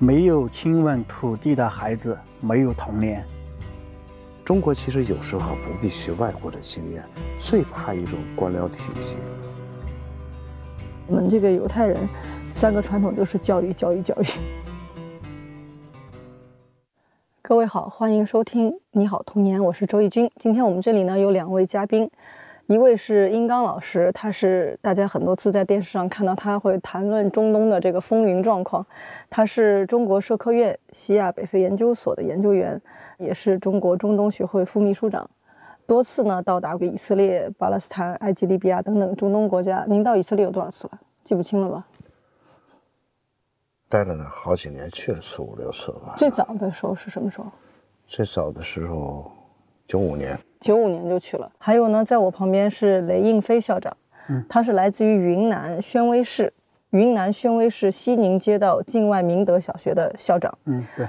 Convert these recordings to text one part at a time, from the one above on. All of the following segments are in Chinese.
没有亲吻土地的孩子没有童年。中国其实有时候不必学外国的经验，最怕一种官僚体系。我们这个犹太人，三个传统都是教育、教育、教育。各位好，欢迎收听《你好童年》，我是周轶君。今天我们这里呢有两位嘉宾，一位是殷刚老师，他是大家很多次在电视上看到他会谈论中东的这个风云状况，他是中国社科院西亚北非研究所的研究员，也是中国中东学会副秘书长，多次呢到达过以色列、巴勒斯坦、埃及、利比亚等等中东国家。您到以色列有多少次了？记不清了吧？待了呢好几年，去了四五六次吧。最早的时候是什么时候？最早的时候，九五年。九五年就去了。还有呢，在我旁边是雷应飞校长，嗯，他是来自于云南宣威市，云南宣威市西宁街道境外明德小学的校长。嗯，对。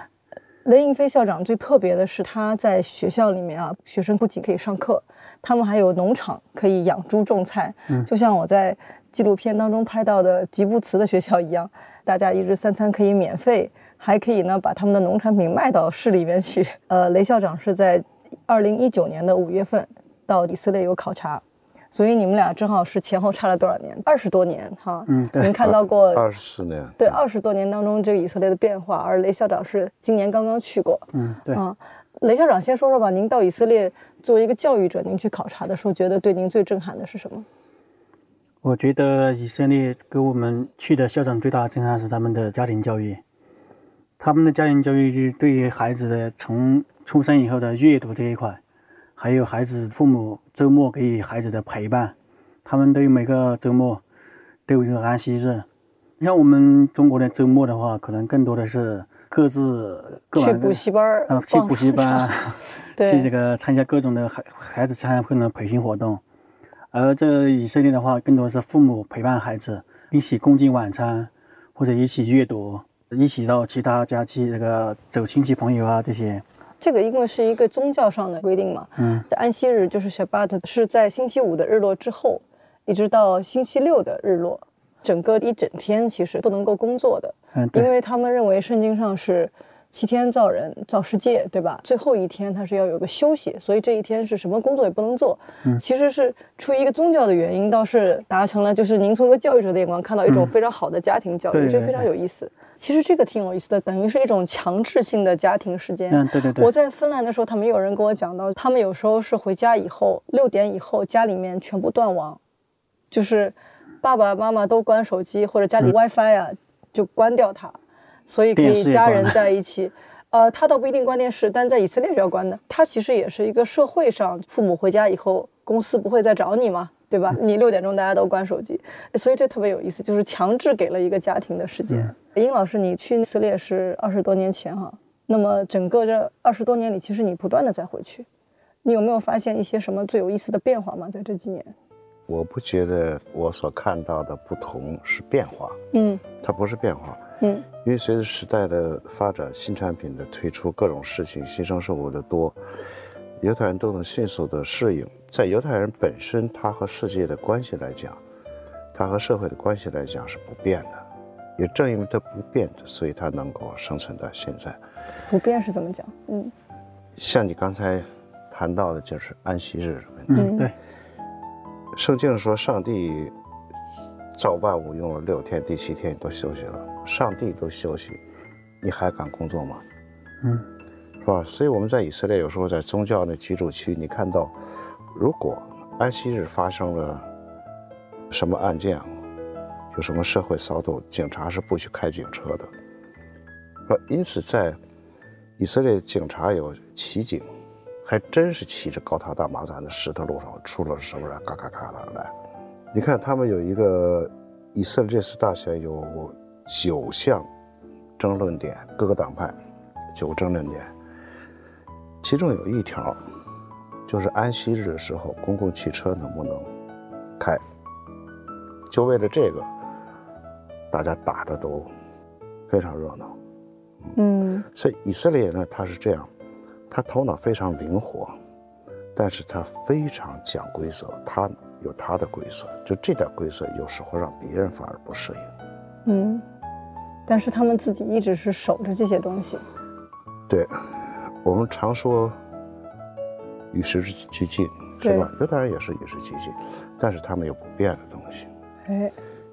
雷应飞校长最特别的是，他在学校里面啊，学生不仅可以上课，他们还有农场可以养猪种菜。嗯，就像我在纪录片当中拍到的吉布茨的学校一样。大家一日三餐可以免费，还可以呢把他们的农产品卖到市里面去。呃，雷校长是在二零一九年的五月份到以色列有考察，所以你们俩正好是前后差了多少年？二十多年哈。嗯，您看到过二十四年。对，二十多年当中这个以色列的变化，而雷校长是今年刚刚去过。嗯，对。啊，雷校长先说说吧，您到以色列作为一个教育者，您去考察的时候，觉得对您最震撼的是什么？我觉得以色列给我们去的校长最大的震撼是他们的家庭教育，他们的家庭教育对于孩子的从出生以后的阅读这一块，还有孩子父母周末给予孩子的陪伴，他们都有每个周末都有一个安息日。你像我们中国的周末的话，可能更多的是各自各去补习班儿，啊，去补习班，去这个参加各种的孩孩子参加各种的培训活动。而这以色列的话，更多是父母陪伴孩子，一起共进晚餐，或者一起阅读，一起到其他家去这个走亲戚朋友啊这些。这个因为是一个宗教上的规定嘛，嗯，安息日就是 Shabbat，是在星期五的日落之后，一直到星期六的日落，整个一整天其实不能够工作的，嗯，因为他们认为圣经上是。七天造人造世界，对吧？最后一天它是要有个休息，所以这一天是什么工作也不能做。嗯，其实是出于一个宗教的原因，倒是达成了，就是您从一个教育者的眼光看到一种非常好的家庭教育，我觉得非常有意思。其实这个挺有意思的，等于是一种强制性的家庭时间。嗯，对对对。我在芬兰的时候，他们有人跟我讲到，他们有时候是回家以后六点以后家里面全部断网，就是爸爸妈妈都关手机或者家里 WiFi 啊就关掉它。所以可以家人在一起，呃，他倒不一定关电视，但在以色列是要关的。他其实也是一个社会上，父母回家以后，公司不会再找你嘛，对吧？你六点钟大家都关手机，所以这特别有意思，就是强制给了一个家庭的时间。殷老师，你去以色列是二十多年前哈，那么整个这二十多年里，其实你不断的在回去，你有没有发现一些什么最有意思的变化吗？在这几年？我不觉得我所看到的不同是变化，嗯，它不是变化。嗯，因为随着时代的发展，新产品的推出，各种事情新生事物的多，犹太人都能迅速的适应。在犹太人本身，他和世界的关系来讲，他和社会的关系来讲是不变的。也正因为它不变的，所以它能够生存到现在。不变是怎么讲？嗯，像你刚才谈到的，就是安息日问题。嗯，对。圣经说，上帝。造万物用了六天，第七天都休息了。上帝都休息，你还敢工作吗？嗯，是吧？所以我们在以色列有时候在宗教的居住区，你看到，如果安息日发生了什么案件，有什么社会骚动，警察是不许开警车的。说因此在以色列，警察有骑警，还真是骑着高塔大马在那石头路上出了什么人，嘎嘎嘎的来。你看，他们有一个以色列这次大选有九项争论点，各个党派九个争论点，其中有一条就是安息日的时候公共汽车能不能开，就为了这个，大家打的都非常热闹。嗯，所以以色列呢，他是这样，他头脑非常灵活，但是他非常讲规则，他。有他的规则，就这点规则有时候让别人反而不适应。嗯，但是他们自己一直是守着这些东西。对，我们常说与时俱进，是吧？犹太人也是与时俱进，但是他们有不变的东西。哎，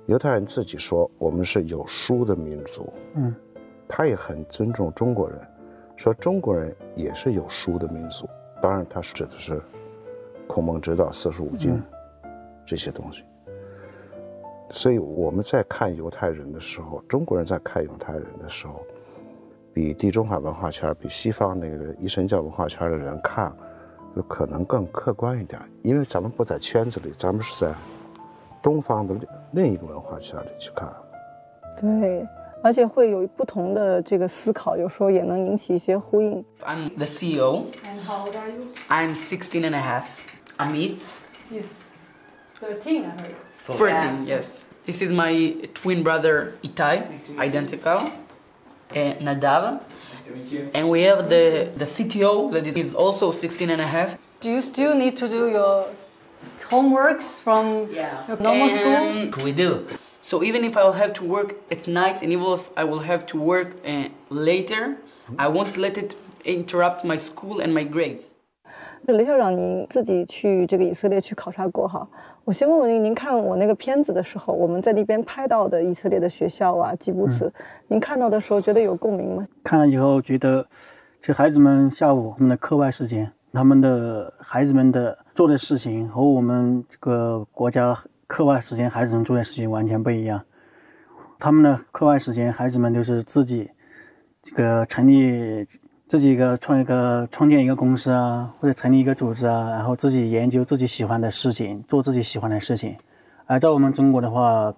犹太人自己说我们是有书的民族，嗯，他也很尊重中国人，说中国人也是有书的民族。当然，他指的是孔孟之道、四书五经这些东西。所以我们在看犹太人的时候，中国人在看犹太人的时候，比地中海文化圈、比西方那个一神教文化圈的人看，就可能更客观一点，因为咱们不在圈子里，咱们是在 I'm the CEO. And how old are you? I'm sixteen and a half. Amit. He's thirteen, I heard. Thirteen, yes. This is my twin brother Itai, identical. And Nadav. Nice and we have the, the CTO that is also 16 and a half. Do you still need to do your homeworks from yeah. normal and school? We do. So even if I will have to work at night and even if I will have to work uh, later, I won't let it interrupt my school and my grades. 就雷校长，您自己去这个以色列去考察过哈？我先问问您，您看我那个片子的时候，我们在那边拍到的以色列的学校啊、吉布茨，嗯、您看到的时候觉得有共鸣吗？看了以后觉得，这孩子们下午他们的课外时间，他们的孩子们的做的事情和我们这个国家课外时间孩子们做的事情完全不一样。他们的课外时间，孩子们都是自己这个成立。自己一个创一个创建一个公司啊，或者成立一个组织啊，然后自己研究自己喜欢的事情，做自己喜欢的事情。而在我们中国的话，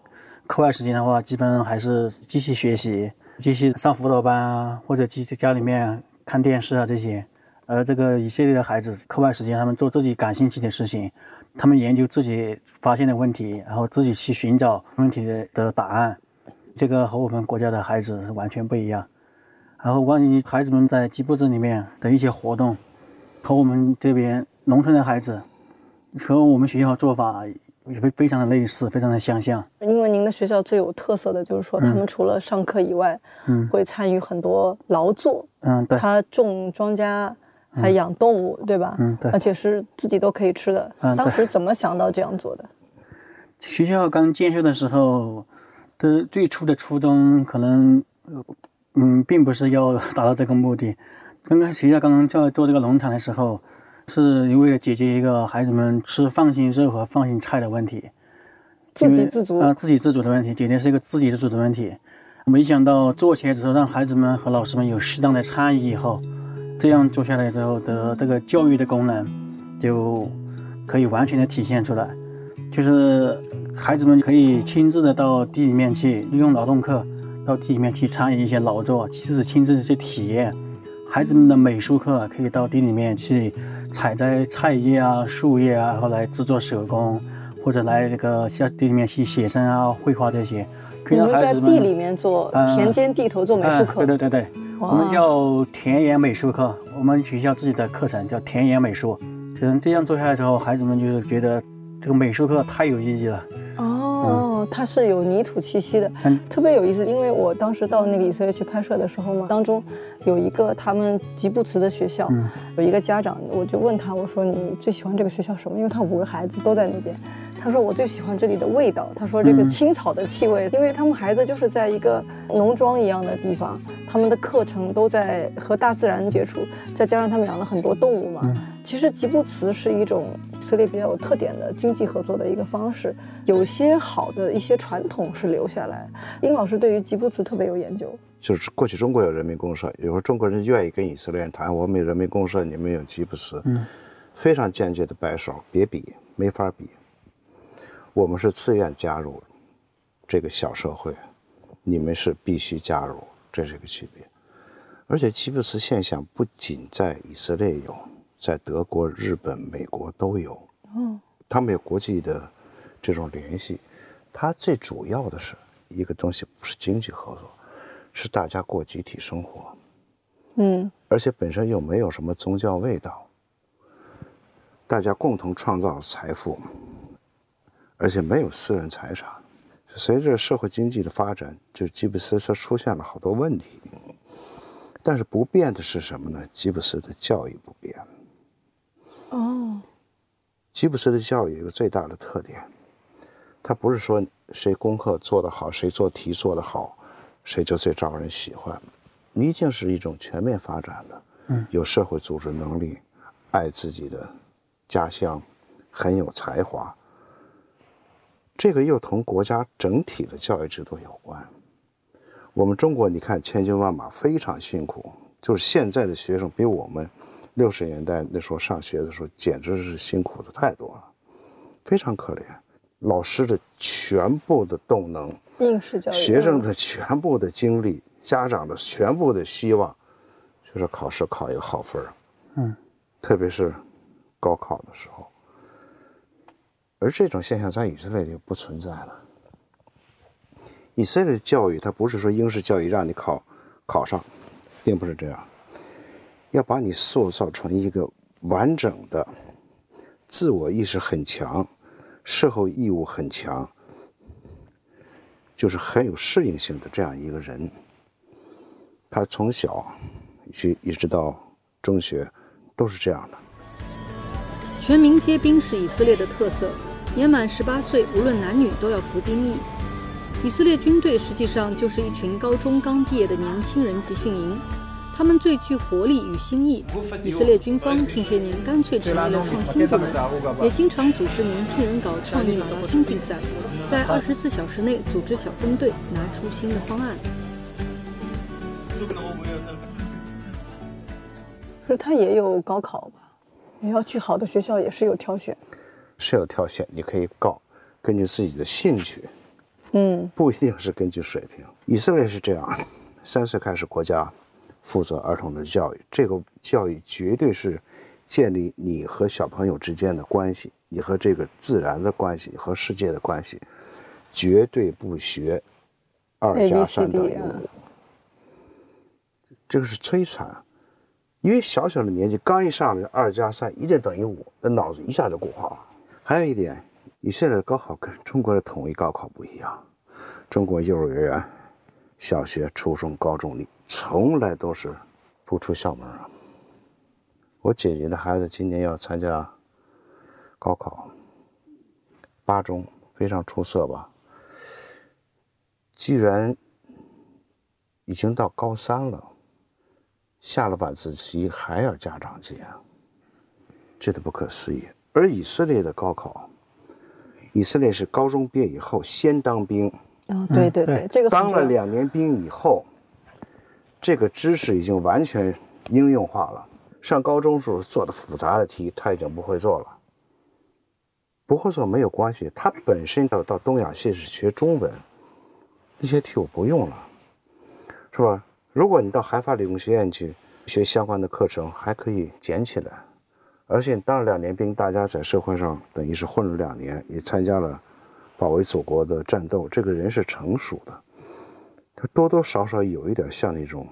课外时间的话，基本上还是继续学习，继续上辅导班啊，或者继续家里面看电视啊这些。而这个以色列的孩子，课外时间他们做自己感兴趣的事情，他们研究自己发现的问题，然后自己去寻找问题的的答案。这个和我们国家的孩子是完全不一样。然后关于孩子们在吉布斯里面的一些活动，和我们这边农村的孩子，和我们学校做法非非常的类似，非常的相像。因为您的学校最有特色的就是说，他们除了上课以外，嗯，会参与很多劳作，嗯，对，他种庄稼，还养动物，对吧？嗯，对，而且是自己都可以吃的。嗯，当时怎么想到这样做的？学校刚建设的时候的最初的初衷可能。嗯，并不是要达到这个目的。刚刚学校刚刚在做这个农场的时候，是为了解决一个孩子们吃放心肉和放心菜的问题，自给自足啊，自给自足的问题，解决是一个自给自足的问题。没想到做起来之后，让孩子们和老师们有适当的差异以后，这样做下来之后的这个教育的功能，就可以完全的体现出来，就是孩子们可以亲自的到地里面去利用劳动课。到地里面去参与一些劳作，亲自亲自去体验。孩子们的美术课可以到地里面去采摘菜叶啊、树叶啊，然后来制作手工，或者来这个下地里面去写生啊、绘画这些。可以让孩子们在地里面做田间地头做美术课。对对对对，我们叫田园美术课，我们学校自己的课程叫田园美术。可能这样做下来之后，孩子们就是觉得这个美术课太有意义了。哦它是有泥土气息的，特别有意思。因为我当时到那个以色列去拍摄的时候嘛，当中有一个他们吉布茨的学校，有一个家长，我就问他，我说你最喜欢这个学校什么？因为他五个孩子都在那边。他说我最喜欢这里的味道。他说这个青草的气味，因为他们孩子就是在一个农庄一样的地方，他们的课程都在和大自然接触，再加上他们养了很多动物嘛。其实吉布茨是一种以色列比较有特点的经济合作的一个方式，有些好的一些传统是留下来。殷老师对于吉布茨特别有研究，就是过去中国有人民公社，有时候中国人愿意跟以色列人谈，我们有人民公社，你们有吉布茨，嗯，非常坚决的摆手，别比，没法比。我们是自愿加入这个小社会，你们是必须加入，这是一个区别。而且吉布斯现象不仅在以色列有，在德国、日本、美国都有。嗯，他们有国际的这种联系。它最主要的是一个东西，不是经济合作，是大家过集体生活。嗯，而且本身又没有什么宗教味道，大家共同创造财富。而且没有私人财产，随着社会经济的发展，就吉布斯车出现了好多问题。但是不变的是什么呢？吉布斯的教育不变。哦，吉布斯的教育有一个最大的特点，他不是说谁功课做得好，谁做题做得好，谁就最招人喜欢，一定是一种全面发展的，嗯，有社会组织能力，爱自己的家乡，很有才华。这个又同国家整体的教育制度有关。我们中国，你看千军万马，非常辛苦。就是现在的学生比我们六十年代那时候上学的时候，简直是辛苦的太多了，非常可怜。老师的全部的动能，应试教育，学生的全部的精力，家长的全部的希望，就是考试考一个好分儿。嗯，特别是高考的时候。而这种现象在以色列就不存在了。以色列的教育，它不是说应试教育让你考考上，并不是这样，要把你塑造成一个完整的、自我意识很强、社会义务很强，就是很有适应性的这样一个人。他从小一一直到中学都是这样的。全民皆兵是以色列的特色，年满十八岁，无论男女都要服兵役。以色列军队实际上就是一群高中刚毕业的年轻人集训营，他们最具活力与新意。以色列军方近些年干脆成立了创新部门，也经常组织年轻人搞创意马拉松竞赛，在二十四小时内组织小分队，拿出新的方案。可是他也有高考吧？你要去好的学校也是有挑选，是有挑选，你可以告，根据自己的兴趣。嗯，不一定是根据水平。以色列是这样，三岁开始国家负责儿童的教育，这个教育绝对是建立你和小朋友之间的关系，你和这个自然的关系和世界的关系，绝对不学二加三等于五。这个是摧残，因为小小的年纪刚一上来，二加三一定等于五，那脑子一下就固化了。还有一点。以色列的高考跟中国的统一高考不一样，中国幼儿园、小学、初中、高中，你从来都是不出校门啊。我姐姐的孩子今年要参加高考，八中非常出色吧，既然已经到高三了，下了晚自习还要家长接，这都不可思议。而以色列的高考。以色列是高中毕业以后先当兵，哦，对对对，这个当了两年兵以后，这个知识已经完全应用化了。上高中时候做的复杂的题，他已经不会做了。不会做没有关系，他本身到到东亚系是学中文，那些题我不用了，是吧？如果你到海法理工学院去学相关的课程，还可以捡起来。而且当了两年兵，大家在社会上等于是混了两年，也参加了保卫祖国的战斗。这个人是成熟的，他多多少少有一点像那种，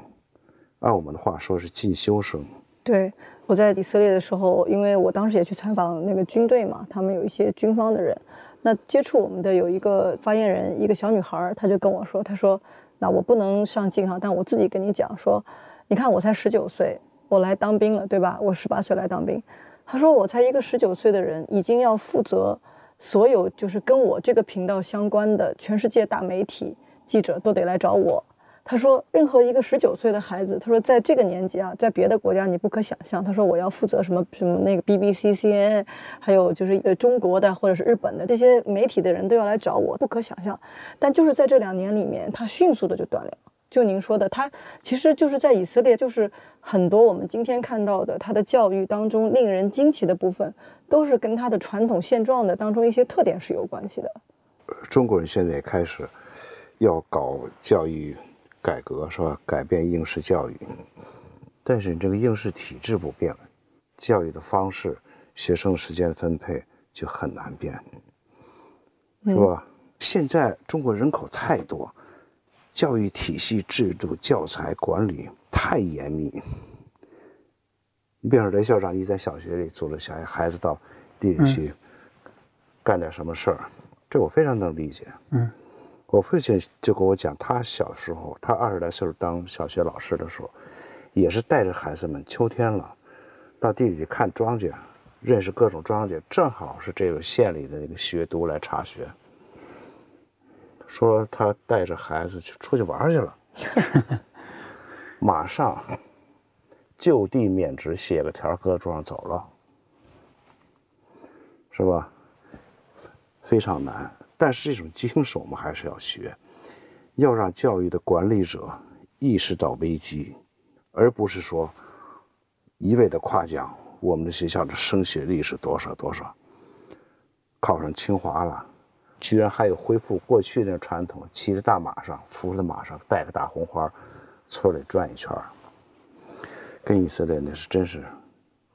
按我们的话说是进修生。对，我在以色列的时候，因为我当时也去参访那个军队嘛，他们有一些军方的人，那接触我们的有一个发言人，一个小女孩，她就跟我说，她说：“那我不能上镜哈，但我自己跟你讲说，你看我才十九岁，我来当兵了，对吧？我十八岁来当兵。”他说：“我才一个十九岁的人，已经要负责所有就是跟我这个频道相关的全世界大媒体记者都得来找我。”他说：“任何一个十九岁的孩子，他说在这个年纪啊，在别的国家你不可想象。他说我要负责什么什么那个 BBC、CNN，还有就是呃中国的或者是日本的这些媒体的人都要来找我，不可想象。但就是在这两年里面，他迅速的就断了。”就您说的，他其实就是在以色列，就是很多我们今天看到的他的教育当中令人惊奇的部分，都是跟他的传统现状的当中一些特点是有关系的。中国人现在也开始要搞教育改革，是吧？改变应试教育，但是你这个应试体制不变，教育的方式、学生时间分配就很难变，是吧？现在中国人口太多。教育体系制度、教材管理太严密。你比如说，雷校长，一在小学里组织小孩子到地里去干点什么事儿，这我非常能理解。嗯，我父亲就跟我讲，他小时候，他二十来岁当小学老师的时候，也是带着孩子们，秋天了，到地里去看庄稼，认识各种庄稼，正好是这个县里的那个学督来查学，说他带着孩子去出去玩去了，马上就地免职，写个条搁桌上走了，是吧？非常难。但是这种精神我们还是要学，要让教育的管理者意识到危机，而不是说一味的夸奖我们的学校的升学率是多少多少，考上清华了，居然还有恢复过去那传统，骑着大马上，扶着马上，戴个大红花，村里转一圈跟以色列那是真是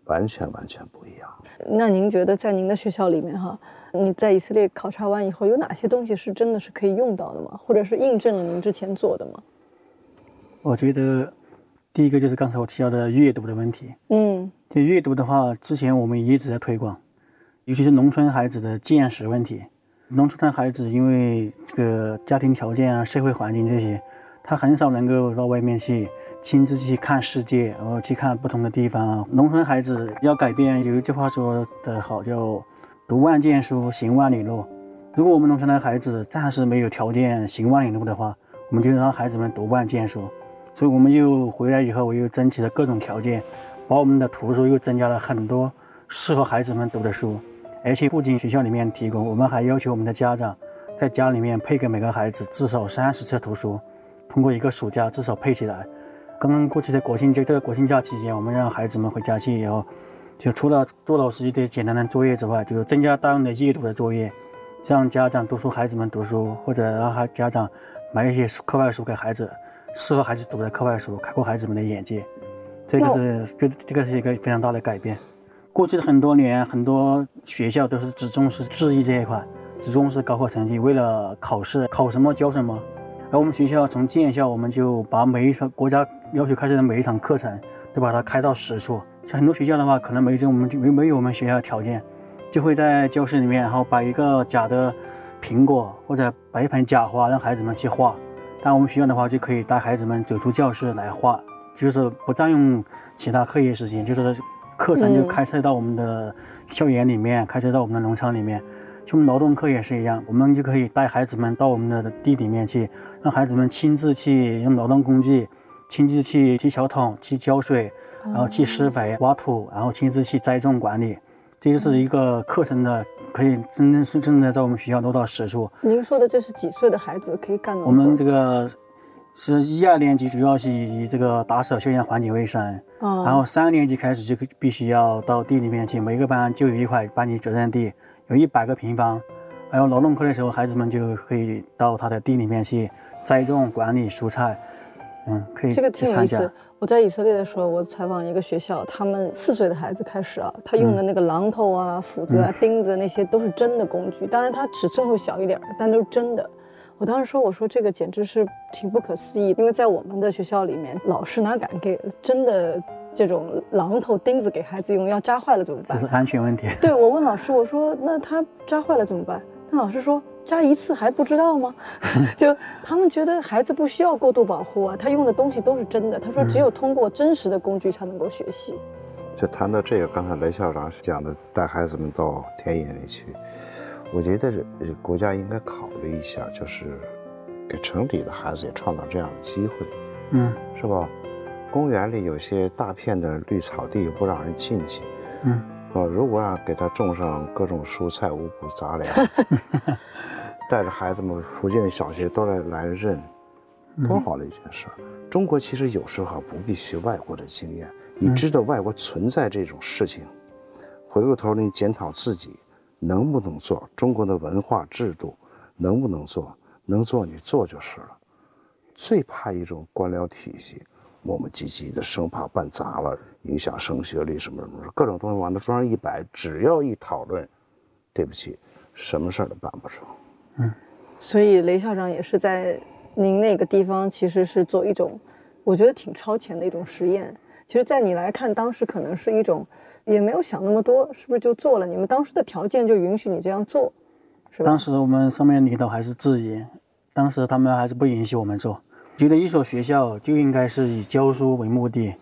完全完全不一样。那您觉得在您的学校里面哈？你在以色列考察完以后，有哪些东西是真的是可以用到的吗？或者是印证了您之前做的吗？我觉得第一个就是刚才我提到的阅读的问题。嗯，这阅读的话，之前我们一直在推广，尤其是农村孩子的见识问题。农村的孩子因为这个家庭条件啊、社会环境这些，他很少能够到外面去亲自去看世界，然后去看不同的地方。农村孩子要改变，有一句话说的好，叫。读万卷书，行万里路。如果我们农村的孩子暂时没有条件行万里路的话，我们就让孩子们读万卷书。所以我们又回来以后，我又争取了各种条件，把我们的图书又增加了很多适合孩子们读的书。而且不仅学校里面提供，我们还要求我们的家长在家里面配给每个孩子至少三十册图书，通过一个暑假至少配起来。刚刚过去的国庆节，这个国庆假期间，我们让孩子们回家去以后。就除了做老师一点简单的作业之外，就增加大量的阅读的作业，让家长督促孩子们读书，或者让孩家长买一些课外书给孩子，适合孩子读的课外书，开阔孩子们的眼界。这个是觉得这个是一个非常大的改变。过去的很多年，很多学校都是只重视智力这一块，只重视高考成绩，为了考试考什么教什么。而我们学校从建校，我们就把每一场国家要求开设的每一场课程，都把它开到实处。像很多学校的话，可能没这我们就没没有我们学校的条件，就会在教室里面，然后摆一个假的苹果，或者摆一盆假花，让孩子们去画。但我们学校的话，就可以带孩子们走出教室来画，就是不占用其他课业时间，就是课程就开设到我们的校园里面，开设到我们的农场里面。就劳动课也是一样，我们就可以带孩子们到我们的地里面去，让孩子们亲自去用劳动工具，亲自去提小桶去浇水。然后去施肥、挖土，然后亲自去栽种管理，这就是一个课程的，可以真正是正在在我们学校落到实处。您说的这是几岁的孩子可以干的？我们这个是一二年级，主要是以这个打扫校园环境卫生，然后三年级开始就必须要到地里面去，每个班就有一块班级责任地，有一百个平方。还有劳动课的时候，孩子们就可以到他的地里面去栽种、管理蔬菜。嗯，可以。这个挺有意思。我在以色列的时候，我采访一个学校，他们四岁的孩子开始啊，他用的那个榔头啊、斧子啊、钉子那些都是真的工具，当然它尺寸会小一点，但都是真的。我当时说，我说这个简直是挺不可思议，因为在我们的学校里面，老师哪敢给真的这种榔头、钉子给孩子用？要扎坏了怎么办？这是安全问题。对我问老师，我说那他扎坏了怎么办？那老师说。扎一次还不知道吗？就他们觉得孩子不需要过度保护啊，他用的东西都是真的。他说只有通过真实的工具才能够学习。就谈到这个，刚才雷校长讲的带孩子们到田野里去，我觉得国家应该考虑一下，就是给城里的孩子也创造这样的机会，嗯，是吧？公园里有些大片的绿草地不让人进去，嗯。哦，如果让给他种上各种蔬菜、五谷杂粮，带着孩子们，附近的小学都来来认，多好的一件事儿！中国其实有时候不必学外国的经验，你知道外国存在这种事情，回过头你检讨自己能不能做，中国的文化制度能不能做，能做你做就是了。最怕一种官僚体系。磨磨唧唧的，生怕办砸了，影响升学率什么什么，各种东西往那桌上一摆，只要一讨论，对不起，什么事儿都办不成。嗯，所以雷校长也是在您那个地方，其实是做一种，我觉得挺超前的一种实验。其实，在你来看，当时可能是一种，也没有想那么多，是不是就做了？你们当时的条件就允许你这样做，是吧？当时我们上面领导还是质疑，当时他们还是不允许我们做，觉得一所学校就应该是以教书为目的，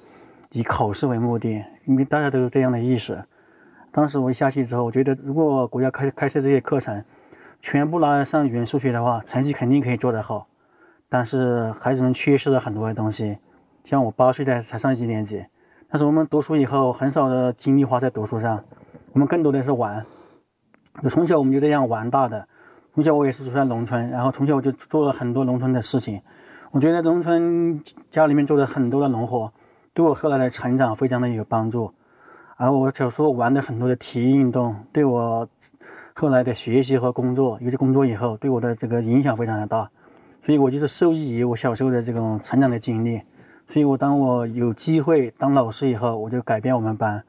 以考试为目的，因为大家都有这样的意识。当时我下去之后，我觉得如果国家开开设这些课程，全部拿来上语言数学的话，成绩肯定可以做得好。但是孩子们缺失了很多的东西，像我八岁才才上一年级，但是我们读书以后很少的精力花在读书上，我们更多的是玩。就从小我们就这样玩大的。从小我也是住在农村，然后从小我就做了很多农村的事情。我觉得农村家里面做的很多的农活，对我后来的成长非常的有帮助。然后我小时候玩的很多的体育运动，对我后来的学习和工作，尤其工作以后，对我的这个影响非常的大。所以我就是受益于我小时候的这种成长的经历。所以我当我有机会当老师以后，我就改变我们班；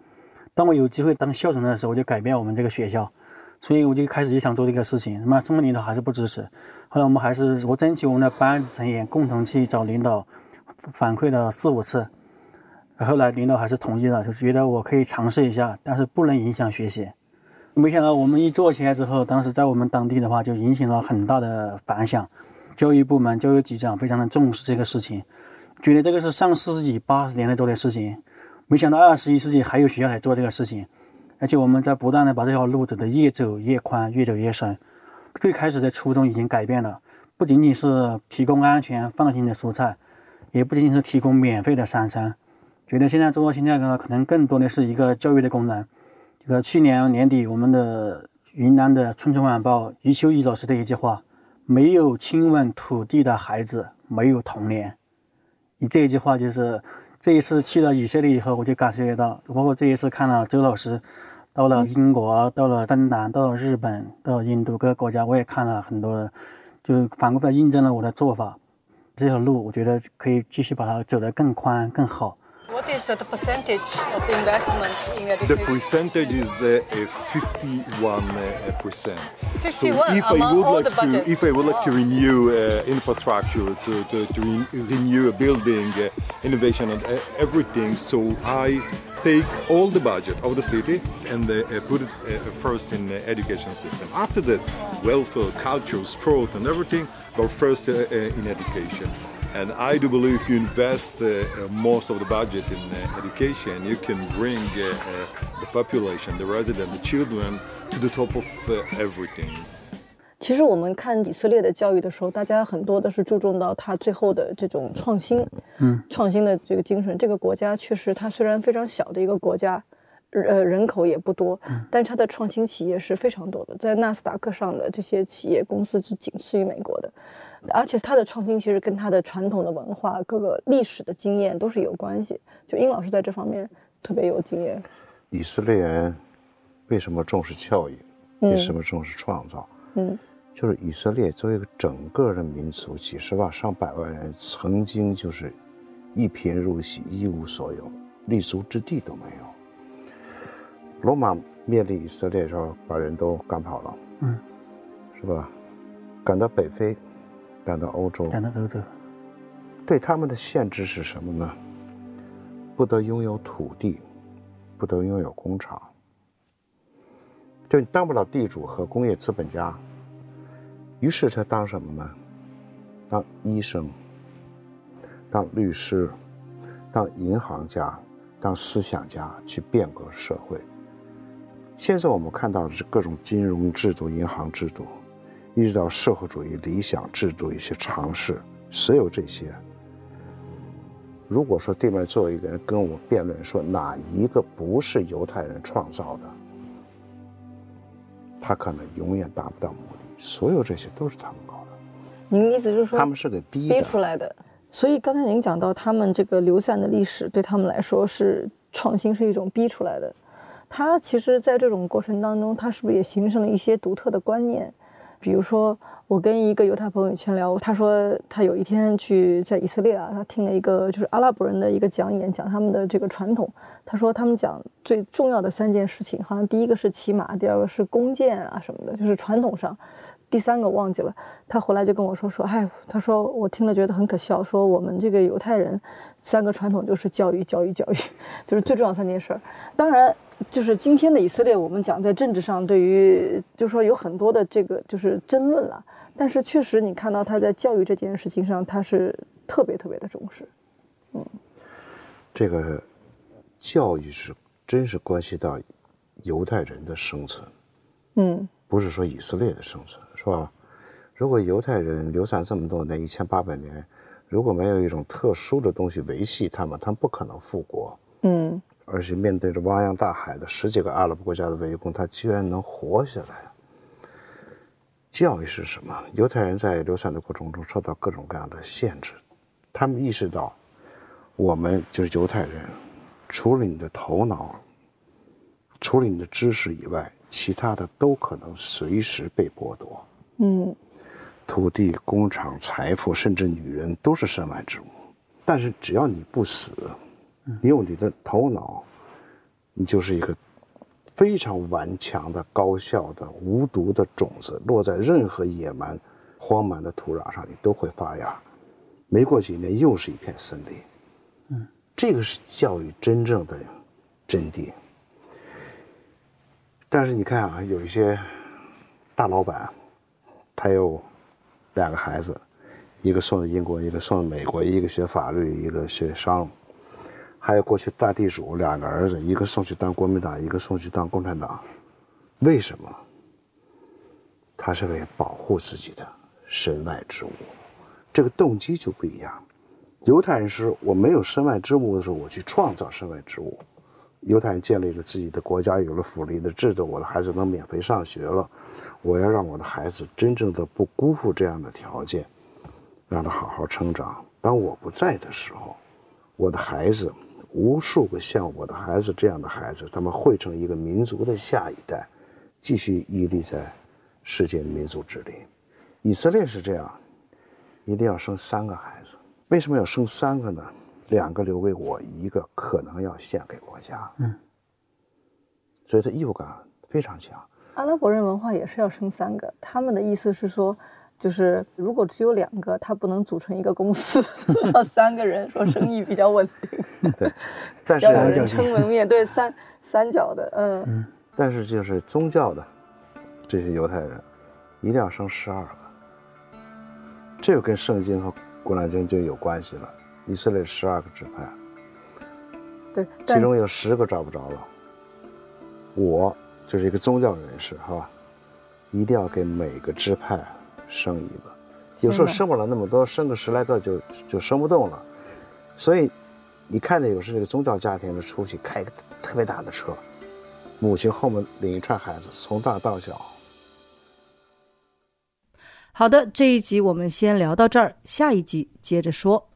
当我有机会当校长的时候，我就改变我们这个学校。所以我就开始就想做这个事情，那么中国领导还是不支持。后来我们还是我争取我们的班子成员共同去找领导反馈了四五次，后来领导还是同意了，就觉得我可以尝试一下，但是不能影响学习。没想到我们一做起来之后，当时在我们当地的话就引起了很大的反响，教育部门、教育局长非常的重视这个事情，觉得这个是上世纪八十年代做的事情，没想到二十一世纪还有学校来做这个事情。而且我们在不断的把这条路走得越走越宽，越走越深。最开始的初衷已经改变了，不仅仅是提供安全放心的蔬菜，也不仅仅是提供免费的三餐。觉得现在做到现在呢，可能更多的是一个教育的功能。这个去年年底，我们的云南的《春春晚报》余秋雨老师的一句话：“没有亲吻土地的孩子，没有童年。”你这一句话就是这一次去了以色列以后，我就感觉到，包括这一次看了周老师。到了英国，到了芬兰，到了日本，到了印度各个国家，我也看了很多，就反过来印证了我的做法。这条路，我觉得可以继续把它走得更宽、更好。What is the percentage of the investment in education? The percentage is uh, 51 percent. 51 so if I would all like the budget. To, if I would like to renew uh, infrastructure, to, to, to re renew a building, uh, innovation, and uh, everything, so I take all the budget of the city and uh, put it uh, first in the education system. After that, welfare, culture, sport, and everything, but first uh, in education. And I do believe if you invest most of the budget in education, you can bring the population, the resident, the children to the top of everything. 其实我们看以色列的教育的时候，大家很多的是注重到它最后的这种创新，嗯，创新的这个精神。这个国家确实，它虽然非常小的一个国家，呃，人口也不多，但是它的创新企业是非常多的，在纳斯达克上的这些企业公司是仅次于美国的，而且他的创新其实跟他的传统的文化、各个历史的经验都是有关系。就殷老师在这方面特别有经验。以色列人为什么重视教育？为什么重视创造？嗯。就是以色列作为一个整个的民族，几十万上百万人，曾经就是一贫如洗，一无所有，立足之地都没有。罗马灭了以色列的时候，把人都赶跑了，嗯，是吧？赶到北非，赶到欧洲，赶到欧洲。对他们的限制是什么呢？不得拥有土地，不得拥有工厂，就你当不了地主和工业资本家。于是他当什么呢？当医生，当律师，当银行家，当思想家，去变革社会。现在我们看到的是各种金融制度、银行制度，一直到社会主义理想制度一些尝试，所有这些。如果说对面作为一个人跟我辩论说哪一个不是犹太人创造的，他可能永远达不到目的。所有这些都是他们搞的。您意思就是说，他们是给逼逼出来的。所以刚才您讲到，他们这个流散的历史对他们来说是创新，是一种逼出来的。他其实，在这种过程当中，他是不是也形成了一些独特的观念？比如说，我跟一个犹太朋友以前聊，他说他有一天去在以色列啊，他听了一个就是阿拉伯人的一个讲演，讲他们的这个传统。他说他们讲最重要的三件事情，好像第一个是骑马，第二个是弓箭啊什么的，就是传统上。第三个忘记了。他回来就跟我说说，嗨，他说我听了觉得很可笑，说我们这个犹太人三个传统就是教育，教育，教育，就是最重要三件事儿。当然。就是今天的以色列，我们讲在政治上，对于就是说有很多的这个就是争论了。但是确实，你看到他在教育这件事情上，他是特别特别的重视。嗯，这个教育是真是关系到犹太人的生存。嗯，不是说以色列的生存，是吧？如果犹太人流散这么多年，一千八百年，如果没有一种特殊的东西维系他们，他们不可能复国。嗯，而且面对着汪洋大海的十几个阿拉伯国家的围攻，他居然能活下来。教育是什么？犹太人在流散的过程中受到各种各样的限制，他们意识到，我们就是犹太人，除了你的头脑，除了你的知识以外，其他的都可能随时被剥夺。嗯，土地、工厂、财富，甚至女人，都是身外之物。但是只要你不死，你有你的头脑，你就是一个非常顽强的、高效的、无毒的种子，落在任何野蛮、荒蛮的土壤上，你都会发芽。没过几年，又是一片森林。嗯，这个是教育真正的真谛。但是你看啊，有一些大老板，他有两个孩子，一个送到英国，一个送到美国，一个学法律，一个学商，还有过去大地主两个儿子，一个送去当国民党，一个送去当共产党。为什么？他是为保护自己的身外之物，这个动机就不一样。犹太人是我没有身外之物的时候，我去创造身外之物。犹太人建立了自己的国家，有了福利的制度，我的孩子能免费上学了。我要让我的孩子真正的不辜负这样的条件，让他好好成长。当我不在的时候，我的孩子，无数个像我的孩子这样的孩子，他们汇成一个民族的下一代，继续屹立在世界民族之林。以色列是这样，一定要生三个孩子。为什么要生三个呢？两个留给我，一个可能要献给国家。嗯，所以他义务感非常强。阿拉伯人文化也是要生三个，他们的意思是说，就是如果只有两个，他不能组成一个公司，三个人，说生意比较稳定。对，但是人撑门面对三 三角的，嗯。但是就是宗教的这些犹太人，一定要生十二个，这个跟圣经和古兰经就有关系了。以色列十二个支派，对，其中有十个找不着了。我就是一个宗教人士，哈，一定要给每个支派生一个。有时候生不了那么多，生个十来个就就生不动了。所以你看着有时这个宗教家庭的出去开一个特别大的车，母亲后面领一串孩子，从大到小。好的，这一集我们先聊到这儿，下一集接着说。